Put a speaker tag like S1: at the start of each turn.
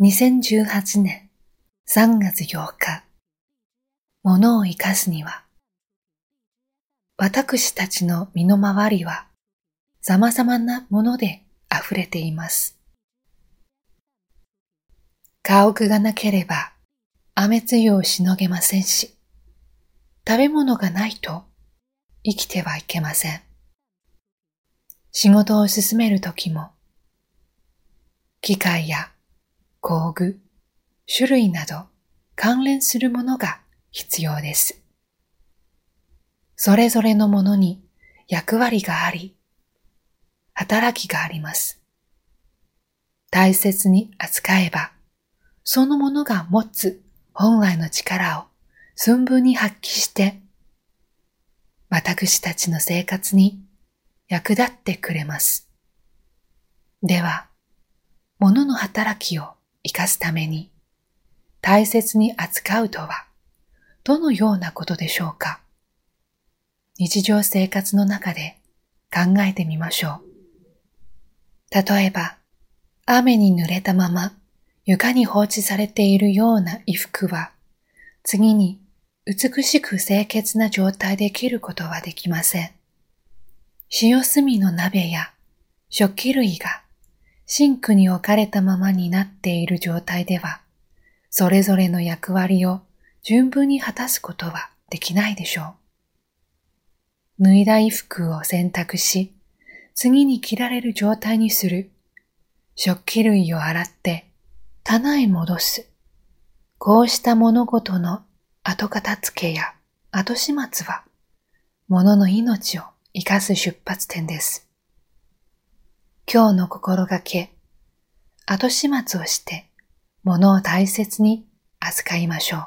S1: 2018年3月8日、物を生かすには、私たちの身の回りは様々なもので溢れています。家屋がなければ雨露をしのげませんし、食べ物がないと生きてはいけません。仕事を進めるときも、機械や工具、種類など関連するものが必要です。それぞれのものに役割があり、働きがあります。大切に扱えば、そのものが持つ本来の力を寸分に発揮して、私たちの生活に役立ってくれます。では、物の働きを活かすために大切に扱うとはどのようなことでしょうか？日常生活の中で考えてみましょう。例えば、雨に濡れたまま床に放置されているような衣服は次に美しく清潔な状態で着ることはできません。塩炭の鍋や食器類がシンクに置かれたままになっている状態では、それぞれの役割を十分に果たすことはできないでしょう。脱いだ衣服を洗濯し、次に着られる状態にする。食器類を洗って棚へ戻す。こうした物事の後片付けや後始末は、物の命を生かす出発点です。今日の心がけ、後始末をして、物を大切に扱いましょう。